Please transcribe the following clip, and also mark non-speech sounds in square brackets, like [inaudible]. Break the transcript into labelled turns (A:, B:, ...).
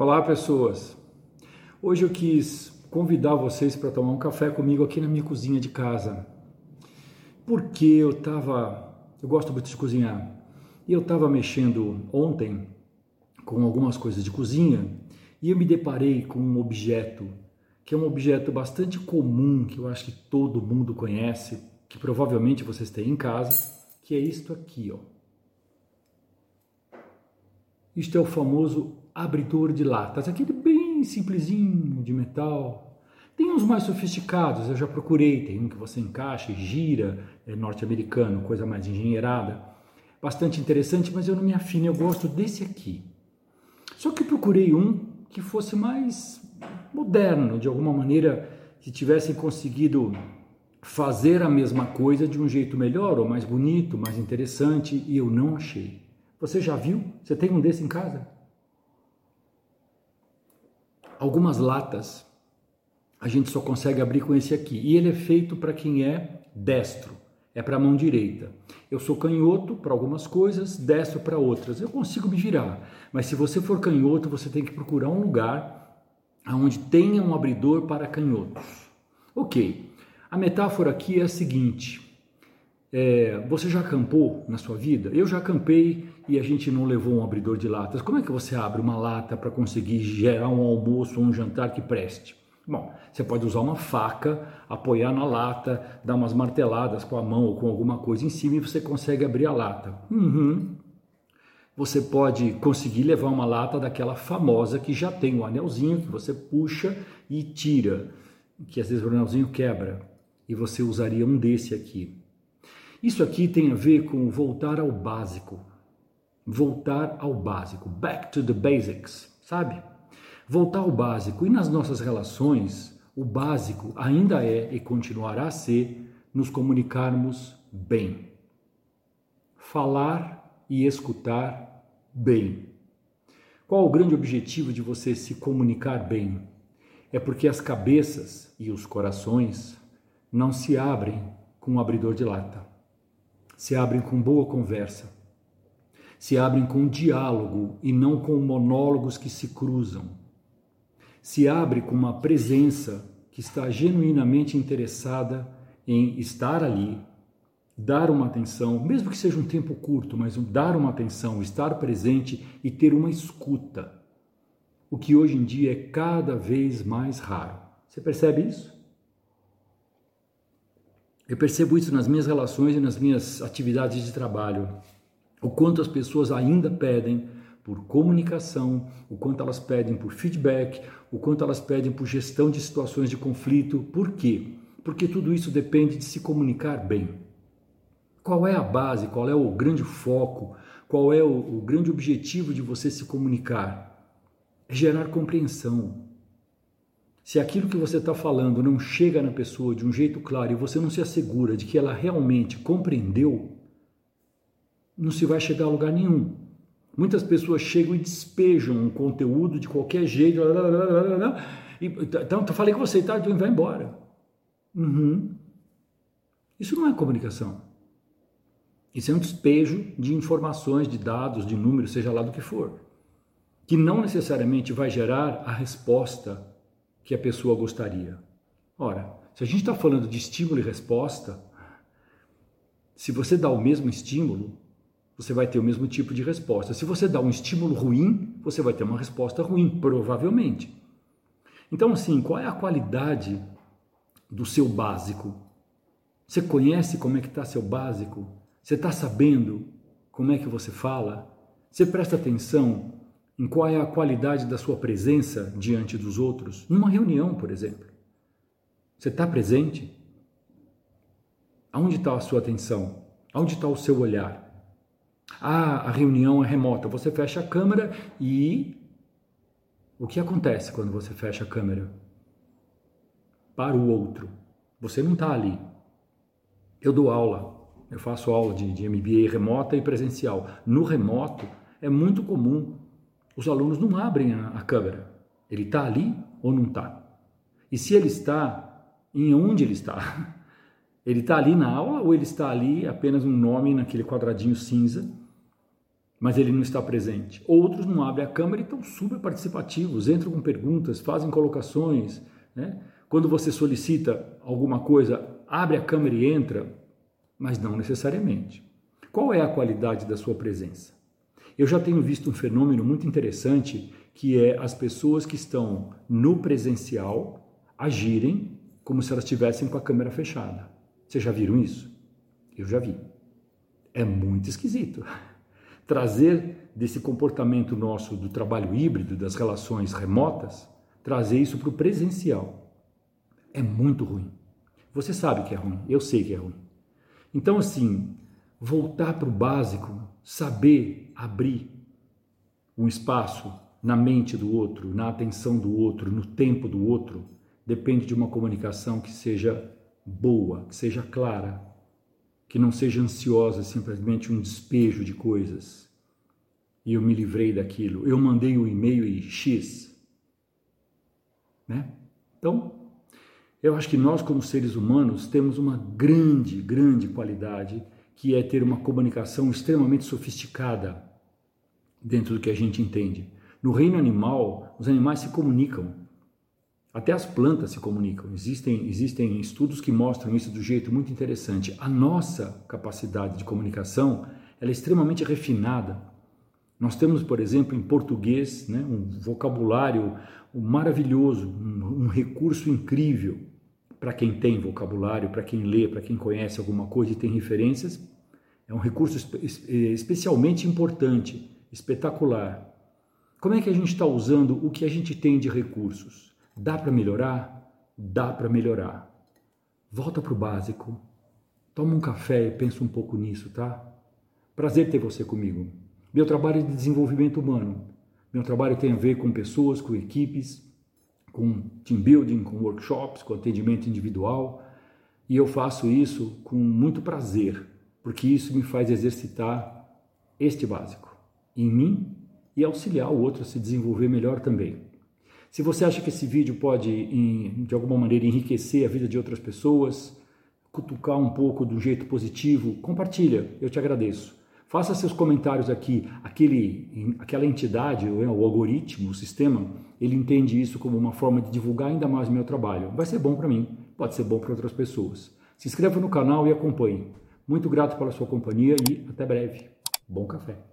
A: Olá, pessoas. Hoje eu quis convidar vocês para tomar um café comigo aqui na minha cozinha de casa. Porque eu estava, eu gosto muito de cozinhar. E eu estava mexendo ontem com algumas coisas de cozinha e eu me deparei com um objeto que é um objeto bastante comum, que eu acho que todo mundo conhece, que provavelmente vocês têm em casa, que é isto aqui, ó. Isto é o famoso abridor de latas, aquele bem simplesinho de metal. Tem uns mais sofisticados, eu já procurei, tem um que você encaixa e gira, é norte-americano, coisa mais engenheirada. Bastante interessante, mas eu não me afino, eu gosto desse aqui. Só que procurei um que fosse mais moderno, de alguma maneira, que tivesse conseguido fazer a mesma coisa de um jeito melhor ou mais bonito, mais interessante, e eu não achei. Você já viu? Você tem um desse em casa? Algumas latas a gente só consegue abrir com esse aqui, e ele é feito para quem é destro, é para a mão direita. Eu sou canhoto para algumas coisas, destro para outras. Eu consigo me virar, mas se você for canhoto, você tem que procurar um lugar onde tenha um abridor para canhotos. Ok, a metáfora aqui é a seguinte: é, você já acampou na sua vida? Eu já acampei e a gente não levou um abridor de latas. Como é que você abre uma lata para conseguir gerar um almoço ou um jantar que preste? Bom, você pode usar uma faca, apoiar na lata, dar umas marteladas com a mão ou com alguma coisa em cima e você consegue abrir a lata. Uhum, você pode conseguir levar uma lata daquela famosa que já tem o um anelzinho que você puxa e tira, que às vezes o anelzinho quebra, e você usaria um desse aqui. Isso aqui tem a ver com voltar ao básico. Voltar ao básico, back to the basics, sabe? Voltar ao básico. E nas nossas relações, o básico ainda é e continuará a ser nos comunicarmos bem. Falar e escutar bem. Qual o grande objetivo de você se comunicar bem? É porque as cabeças e os corações não se abrem com um abridor de lata. Se abrem com boa conversa. Se abrem com diálogo e não com monólogos que se cruzam. Se abre com uma presença que está genuinamente interessada em estar ali, dar uma atenção, mesmo que seja um tempo curto, mas dar uma atenção, estar presente e ter uma escuta. O que hoje em dia é cada vez mais raro. Você percebe isso? Eu percebo isso nas minhas relações e nas minhas atividades de trabalho. O quanto as pessoas ainda pedem por comunicação, o quanto elas pedem por feedback, o quanto elas pedem por gestão de situações de conflito. Por quê? Porque tudo isso depende de se comunicar bem. Qual é a base, qual é o grande foco, qual é o, o grande objetivo de você se comunicar? É gerar compreensão. Se aquilo que você está falando não chega na pessoa de um jeito claro e você não se assegura de que ela realmente compreendeu, não se vai chegar a lugar nenhum. Muitas pessoas chegam e despejam um conteúdo de qualquer jeito. E, então, eu falei com você, tá? Então vai embora. Uhum. Isso não é comunicação. Isso é um despejo de informações, de dados, de números, seja lá do que for, que não necessariamente vai gerar a resposta que a pessoa gostaria. Ora, se a gente está falando de estímulo e resposta, se você dá o mesmo estímulo, você vai ter o mesmo tipo de resposta. Se você dá um estímulo ruim, você vai ter uma resposta ruim, provavelmente. Então, assim, qual é a qualidade do seu básico? Você conhece como é que está seu básico? Você está sabendo como é que você fala? Você presta atenção em qual é a qualidade da sua presença diante dos outros? Numa reunião, por exemplo. Você está presente? Aonde está a sua atenção? Aonde está o seu olhar? Ah, a reunião é remota. Você fecha a câmera e. O que acontece quando você fecha a câmera? Para o outro. Você não está ali. Eu dou aula eu faço aula de, de MBA remota e presencial. No remoto, é muito comum os alunos não abrem a, a câmera. Ele está ali ou não está? E se ele está, em onde ele está? [laughs] Ele está ali na aula ou ele está ali apenas um nome naquele quadradinho cinza, mas ele não está presente. Outros não abrem a câmera e estão super participativos, entram com perguntas, fazem colocações. Né? Quando você solicita alguma coisa, abre a câmera e entra, mas não necessariamente. Qual é a qualidade da sua presença? Eu já tenho visto um fenômeno muito interessante que é as pessoas que estão no presencial agirem como se elas estivessem com a câmera fechada. Vocês já viram isso? Eu já vi. É muito esquisito [laughs] trazer desse comportamento nosso do trabalho híbrido, das relações remotas, trazer isso para o presencial. É muito ruim. Você sabe que é ruim, eu sei que é ruim. Então, assim, voltar para o básico, saber abrir um espaço na mente do outro, na atenção do outro, no tempo do outro, depende de uma comunicação que seja boa, que seja clara, que não seja ansiosa, simplesmente um despejo de coisas. E eu me livrei daquilo. Eu mandei o um e-mail e X. Né? Então, eu acho que nós, como seres humanos, temos uma grande, grande qualidade que é ter uma comunicação extremamente sofisticada dentro do que a gente entende. No reino animal, os animais se comunicam. Até as plantas se comunicam. Existem, existem estudos que mostram isso do jeito muito interessante. A nossa capacidade de comunicação é extremamente refinada. Nós temos, por exemplo, em português, né, um vocabulário maravilhoso, um, um recurso incrível para quem tem vocabulário, para quem lê, para quem conhece alguma coisa e tem referências. É um recurso especialmente importante, espetacular. Como é que a gente está usando o que a gente tem de recursos? Dá para melhorar? Dá para melhorar. Volta para o básico. Toma um café e pensa um pouco nisso, tá? Prazer ter você comigo. Meu trabalho é de desenvolvimento humano. Meu trabalho tem a ver com pessoas, com equipes, com team building, com workshops, com atendimento individual. E eu faço isso com muito prazer, porque isso me faz exercitar este básico em mim e auxiliar o outro a se desenvolver melhor também. Se você acha que esse vídeo pode, de alguma maneira, enriquecer a vida de outras pessoas, cutucar um pouco do jeito positivo, compartilha, eu te agradeço. Faça seus comentários aqui. Aquele, aquela entidade, o algoritmo, o sistema, ele entende isso como uma forma de divulgar ainda mais o meu trabalho. Vai ser bom para mim, pode ser bom para outras pessoas. Se inscreva no canal e acompanhe. Muito grato pela sua companhia e até breve. Bom café.